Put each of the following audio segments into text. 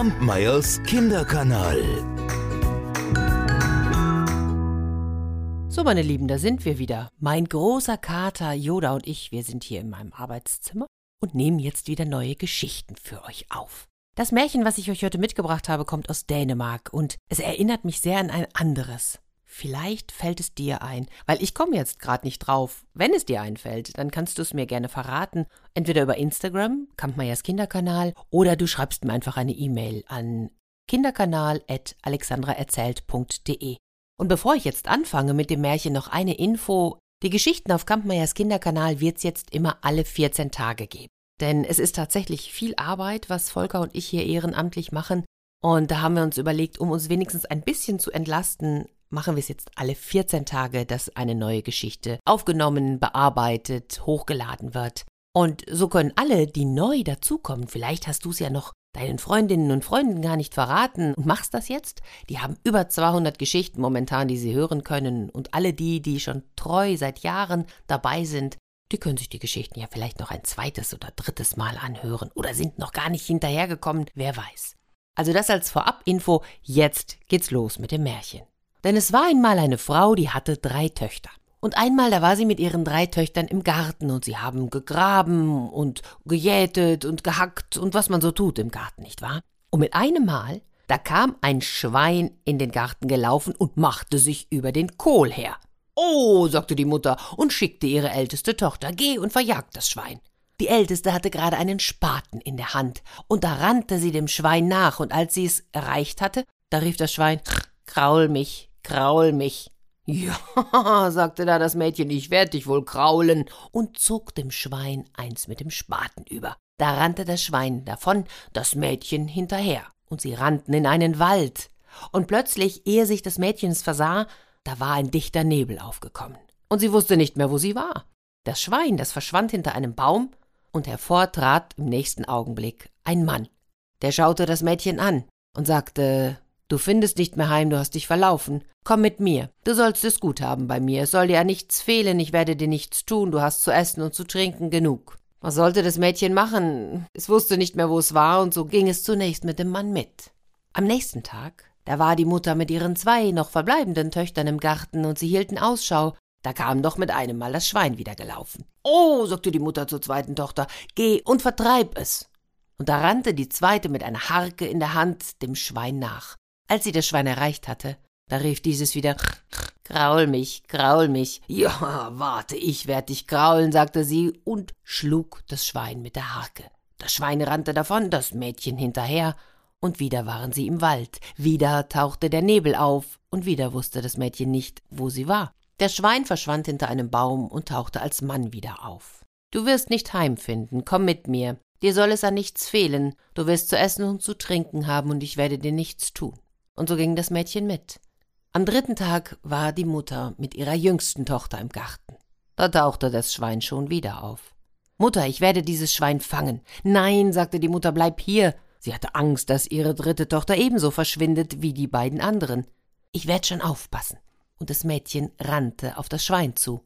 Kampmeyers Kinderkanal. So, meine Lieben, da sind wir wieder. Mein großer Kater Yoda und ich, wir sind hier in meinem Arbeitszimmer und nehmen jetzt wieder neue Geschichten für euch auf. Das Märchen, was ich euch heute mitgebracht habe, kommt aus Dänemark und es erinnert mich sehr an ein anderes. Vielleicht fällt es dir ein, weil ich komme jetzt gerade nicht drauf. Wenn es dir einfällt, dann kannst du es mir gerne verraten. Entweder über Instagram, Kampmeyers Kinderkanal, oder du schreibst mir einfach eine E-Mail an kinderkanal.alexandraerzählt.de. Und bevor ich jetzt anfange mit dem Märchen, noch eine Info. Die Geschichten auf Kampmeyers Kinderkanal wird es jetzt immer alle 14 Tage geben. Denn es ist tatsächlich viel Arbeit, was Volker und ich hier ehrenamtlich machen. Und da haben wir uns überlegt, um uns wenigstens ein bisschen zu entlasten, machen wir es jetzt alle 14 Tage, dass eine neue Geschichte aufgenommen, bearbeitet, hochgeladen wird. Und so können alle, die neu dazukommen, vielleicht hast du es ja noch deinen Freundinnen und Freunden gar nicht verraten und machst das jetzt? Die haben über 200 Geschichten momentan, die sie hören können. Und alle die, die schon treu seit Jahren dabei sind, die können sich die Geschichten ja vielleicht noch ein zweites oder drittes Mal anhören oder sind noch gar nicht hinterhergekommen, wer weiß. Also das als Vorabinfo, jetzt geht's los mit dem Märchen. Denn es war einmal eine Frau, die hatte drei Töchter. Und einmal, da war sie mit ihren drei Töchtern im Garten und sie haben gegraben und gejätet und gehackt und was man so tut im Garten, nicht wahr? Und mit einem Mal, da kam ein Schwein in den Garten gelaufen und machte sich über den Kohl her. Oh, sagte die Mutter und schickte ihre älteste Tochter, geh und verjag das Schwein. Die älteste hatte gerade einen Spaten in der Hand, und da rannte sie dem Schwein nach, und als sie es erreicht hatte, da rief das Schwein, kraul mich, kraul mich. Ja, sagte da das Mädchen, ich werd dich wohl kraulen, und zog dem Schwein eins mit dem Spaten über. Da rannte das Schwein davon, das Mädchen hinterher, und sie rannten in einen Wald. Und plötzlich, ehe sich das Mädchen es versah, da war ein dichter Nebel aufgekommen, und sie wusste nicht mehr, wo sie war. Das Schwein, das verschwand hinter einem Baum, und hervor trat im nächsten Augenblick ein Mann. Der schaute das Mädchen an und sagte Du findest nicht mehr heim, du hast dich verlaufen. Komm mit mir. Du sollst es gut haben bei mir. Es soll dir an nichts fehlen, ich werde dir nichts tun, du hast zu essen und zu trinken genug. Was sollte das Mädchen machen? Es wusste nicht mehr, wo es war, und so ging es zunächst mit dem Mann mit. Am nächsten Tag, da war die Mutter mit ihren zwei noch verbleibenden Töchtern im Garten, und sie hielten Ausschau, da kam doch mit einem Mal das Schwein wieder gelaufen. Oh, sagte die Mutter zur zweiten Tochter, geh und vertreib es. Und da rannte die zweite mit einer Harke in der Hand dem Schwein nach. Als sie das Schwein erreicht hatte, da rief dieses wieder Graul mich, graul mich. Ja, warte, ich werd dich graulen, sagte sie und schlug das Schwein mit der Harke. Das Schwein rannte davon, das Mädchen hinterher, und wieder waren sie im Wald, wieder tauchte der Nebel auf, und wieder wusste das Mädchen nicht, wo sie war. Der Schwein verschwand hinter einem Baum und tauchte als Mann wieder auf. Du wirst nicht heimfinden, komm mit mir. Dir soll es an nichts fehlen, du wirst zu essen und zu trinken haben, und ich werde dir nichts tun und so ging das Mädchen mit. Am dritten Tag war die Mutter mit ihrer jüngsten Tochter im Garten. Da tauchte das Schwein schon wieder auf. Mutter, ich werde dieses Schwein fangen. Nein, sagte die Mutter, bleib hier. Sie hatte Angst, dass ihre dritte Tochter ebenso verschwindet wie die beiden anderen. Ich werd schon aufpassen. Und das Mädchen rannte auf das Schwein zu.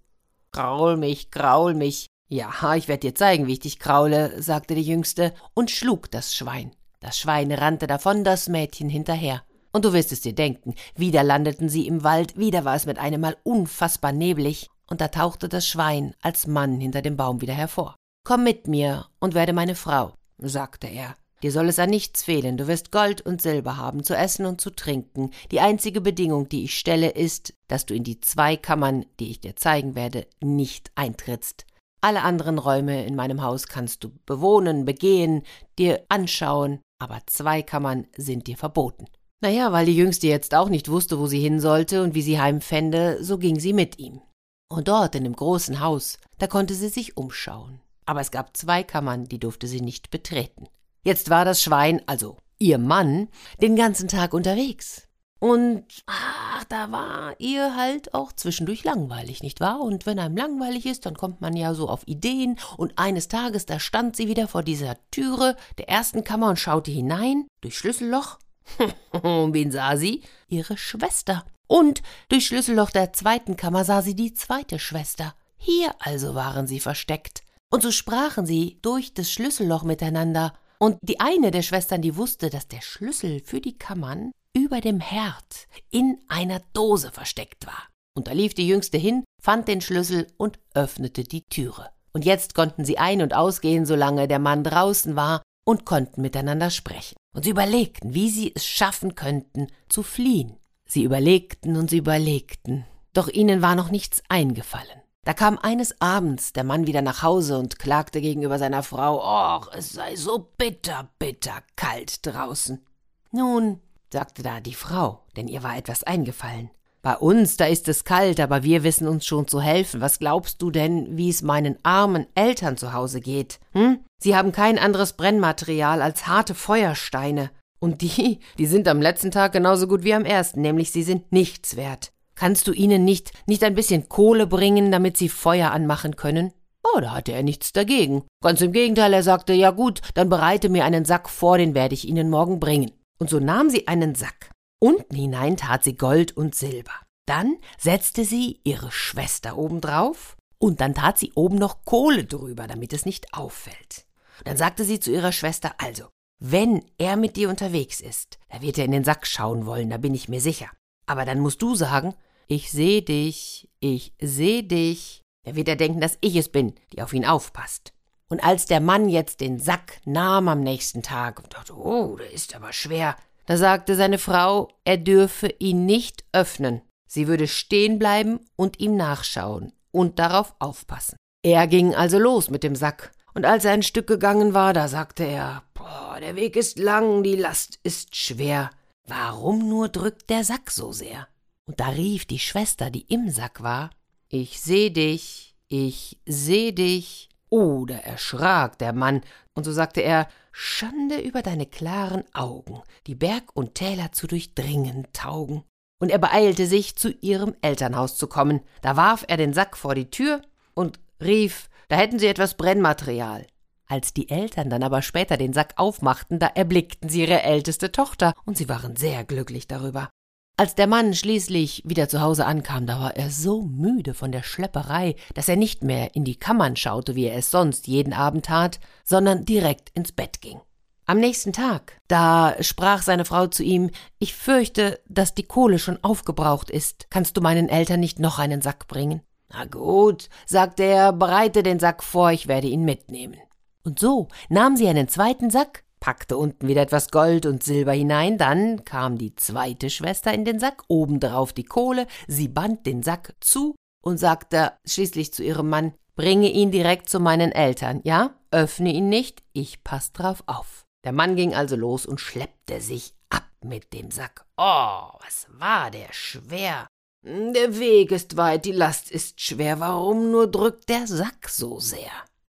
Graul mich, graul mich. Ja, ich werd dir zeigen, wie ich dich kraule, sagte die Jüngste und schlug das Schwein. Das Schwein rannte davon, das Mädchen hinterher. Und du wirst es dir denken, wieder landeten sie im Wald, wieder war es mit einem Mal unfassbar neblig, und da tauchte das Schwein als Mann hinter dem Baum wieder hervor. Komm mit mir und werde meine Frau, sagte er. Dir soll es an nichts fehlen, du wirst Gold und Silber haben, zu essen und zu trinken. Die einzige Bedingung, die ich stelle, ist, dass du in die zwei Kammern, die ich dir zeigen werde, nicht eintrittst. Alle anderen Räume in meinem Haus kannst du bewohnen, begehen, dir anschauen, aber zwei Kammern sind dir verboten. Naja, weil die Jüngste jetzt auch nicht wusste, wo sie hin sollte und wie sie heimfände, so ging sie mit ihm. Und dort in dem großen Haus, da konnte sie sich umschauen. Aber es gab zwei Kammern, die durfte sie nicht betreten. Jetzt war das Schwein, also ihr Mann, den ganzen Tag unterwegs. Und ach, da war ihr halt auch zwischendurch langweilig, nicht wahr? Und wenn einem langweilig ist, dann kommt man ja so auf Ideen. Und eines Tages, da stand sie wieder vor dieser Türe der ersten Kammer und schaute hinein, durch Schlüsselloch, Wen sah sie? Ihre Schwester. Und durch Schlüsselloch der zweiten Kammer sah sie die zweite Schwester. Hier also waren sie versteckt. Und so sprachen sie durch das Schlüsselloch miteinander. Und die eine der Schwestern, die wusste, dass der Schlüssel für die Kammern über dem Herd in einer Dose versteckt war. Und da lief die Jüngste hin, fand den Schlüssel und öffnete die Türe. Und jetzt konnten sie ein- und ausgehen, solange der Mann draußen war, und konnten miteinander sprechen. Und sie überlegten, wie sie es schaffen könnten, zu fliehen. Sie überlegten und sie überlegten, doch ihnen war noch nichts eingefallen. Da kam eines Abends der Mann wieder nach Hause und klagte gegenüber seiner Frau, ach, es sei so bitter, bitter kalt draußen. Nun, sagte da die Frau, denn ihr war etwas eingefallen. Bei uns, da ist es kalt, aber wir wissen uns schon zu helfen. Was glaubst du denn, wie es meinen armen Eltern zu Hause geht? Hm? Sie haben kein anderes Brennmaterial als harte Feuersteine. Und die, die sind am letzten Tag genauso gut wie am ersten, nämlich sie sind nichts wert. Kannst du ihnen nicht, nicht ein bisschen Kohle bringen, damit sie Feuer anmachen können? Oh, da hatte er nichts dagegen. Ganz im Gegenteil, er sagte, ja gut, dann bereite mir einen Sack vor, den werde ich ihnen morgen bringen. Und so nahm sie einen Sack. Unten hinein tat sie Gold und Silber. Dann setzte sie ihre Schwester obendrauf und dann tat sie oben noch Kohle drüber, damit es nicht auffällt. Dann sagte sie zu ihrer Schwester, also, wenn er mit dir unterwegs ist, da wird er in den Sack schauen wollen, da bin ich mir sicher. Aber dann musst du sagen, ich seh dich, ich seh dich. Da wird er denken, dass ich es bin, die auf ihn aufpasst. Und als der Mann jetzt den Sack nahm am nächsten Tag und dachte, oh, der ist aber schwer, da sagte seine Frau, er dürfe ihn nicht öffnen. Sie würde stehen bleiben und ihm nachschauen und darauf aufpassen. Er ging also los mit dem Sack, und als er ein Stück gegangen war, da sagte er, boah, der Weg ist lang, die Last ist schwer. Warum nur drückt der Sack so sehr? Und da rief die Schwester, die im Sack war, Ich seh dich, ich seh dich. Oh, da erschrak der Mann, und so sagte er, Schande über deine klaren Augen, die Berg und Täler zu durchdringen taugen. Und er beeilte sich, zu ihrem Elternhaus zu kommen. Da warf er den Sack vor die Tür und rief, da hätten sie etwas Brennmaterial. Als die Eltern dann aber später den Sack aufmachten, da erblickten sie ihre älteste Tochter, und sie waren sehr glücklich darüber. Als der Mann schließlich wieder zu Hause ankam, da war er so müde von der Schlepperei, dass er nicht mehr in die Kammern schaute, wie er es sonst jeden Abend tat, sondern direkt ins Bett ging. Am nächsten Tag, da sprach seine Frau zu ihm, ich fürchte, dass die Kohle schon aufgebraucht ist. Kannst du meinen Eltern nicht noch einen Sack bringen? Na gut, sagte er, bereite den Sack vor, ich werde ihn mitnehmen. Und so nahm sie einen zweiten Sack, packte unten wieder etwas Gold und Silber hinein, dann kam die zweite Schwester in den Sack, obendrauf die Kohle, sie band den Sack zu und sagte schließlich zu ihrem Mann, bringe ihn direkt zu meinen Eltern, ja? Öffne ihn nicht, ich pass drauf auf. Der Mann ging also los und schleppte sich ab mit dem Sack. Oh, was war der schwer. Der Weg ist weit, die Last ist schwer, warum nur drückt der Sack so sehr?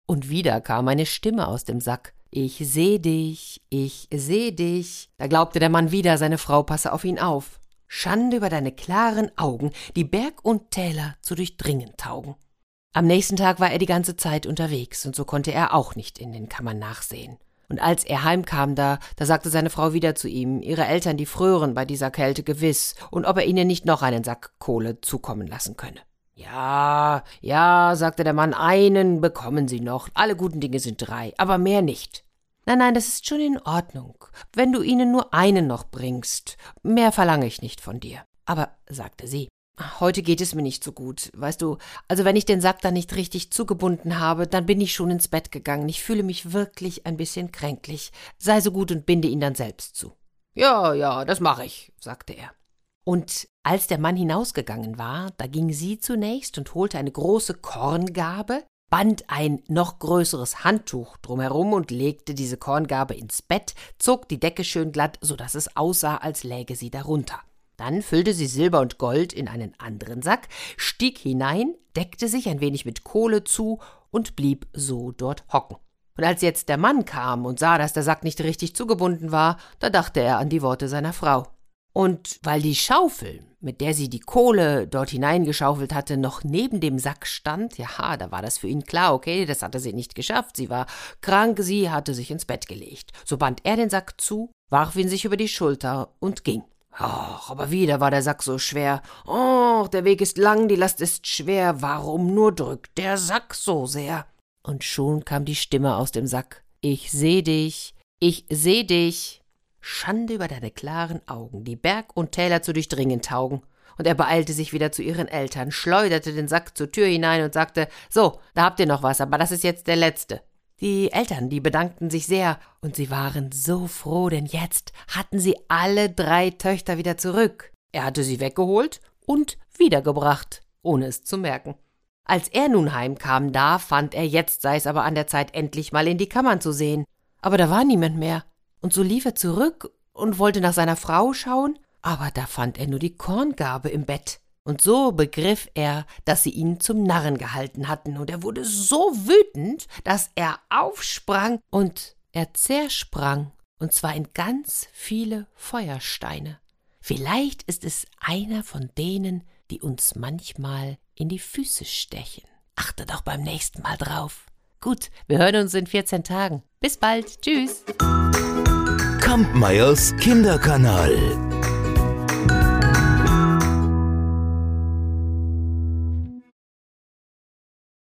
Und wieder kam eine Stimme aus dem Sack. Ich seh dich, ich seh dich. Da glaubte der Mann wieder, seine Frau passe auf ihn auf. Schande über deine klaren Augen, die Berg und Täler zu durchdringen taugen. Am nächsten Tag war er die ganze Zeit unterwegs, und so konnte er auch nicht in den Kammern nachsehen. Und als er heimkam da, da sagte seine Frau wieder zu ihm, ihre Eltern, die frören bei dieser Kälte gewiss, und ob er ihnen nicht noch einen Sack Kohle zukommen lassen könne. Ja, ja, sagte der Mann, einen bekommen Sie noch. Alle guten Dinge sind drei, aber mehr nicht. Nein, nein, das ist schon in Ordnung, wenn du ihnen nur einen noch bringst. Mehr verlange ich nicht von dir. Aber, sagte sie, heute geht es mir nicht so gut. Weißt du, also wenn ich den Sack da nicht richtig zugebunden habe, dann bin ich schon ins Bett gegangen. Ich fühle mich wirklich ein bisschen kränklich. Sei so gut und binde ihn dann selbst zu. Ja, ja, das mache ich, sagte er. Und als der Mann hinausgegangen war, da ging sie zunächst und holte eine große Korngabe, band ein noch größeres Handtuch drumherum und legte diese Korngabe ins Bett, zog die Decke schön glatt, so dass es aussah, als läge sie darunter. Dann füllte sie Silber und Gold in einen anderen Sack, stieg hinein, deckte sich ein wenig mit Kohle zu und blieb so dort hocken. Und als jetzt der Mann kam und sah, dass der Sack nicht richtig zugebunden war, da dachte er an die Worte seiner Frau. Und weil die Schaufel, mit der sie die Kohle dort hineingeschaufelt hatte, noch neben dem Sack stand, ja, da war das für ihn klar, okay, das hatte sie nicht geschafft, sie war krank, sie hatte sich ins Bett gelegt. So band er den Sack zu, warf ihn sich über die Schulter und ging. Ach, aber wieder war der Sack so schwer. Och, der Weg ist lang, die Last ist schwer, warum nur drückt der Sack so sehr? Und schon kam die Stimme aus dem Sack. Ich seh dich, Ich seh dich. Schande über deine klaren Augen, die Berg und Täler zu durchdringen taugen. Und er beeilte sich wieder zu ihren Eltern, schleuderte den Sack zur Tür hinein und sagte: So, da habt ihr noch was, aber das ist jetzt der letzte. Die Eltern, die bedankten sich sehr, und sie waren so froh, denn jetzt hatten sie alle drei Töchter wieder zurück. Er hatte sie weggeholt und wiedergebracht, ohne es zu merken. Als er nun heimkam, da fand er, jetzt sei es aber an der Zeit, endlich mal in die Kammern zu sehen. Aber da war niemand mehr. Und so lief er zurück und wollte nach seiner Frau schauen, aber da fand er nur die Korngabe im Bett. Und so begriff er, dass sie ihn zum Narren gehalten hatten, und er wurde so wütend, dass er aufsprang und er zersprang, und zwar in ganz viele Feuersteine. Vielleicht ist es einer von denen, die uns manchmal in die Füße stechen. Achte doch beim nächsten Mal drauf. Gut, wir hören uns in 14 Tagen. Bis bald. Tschüss. Kampmeyers Kinderkanal.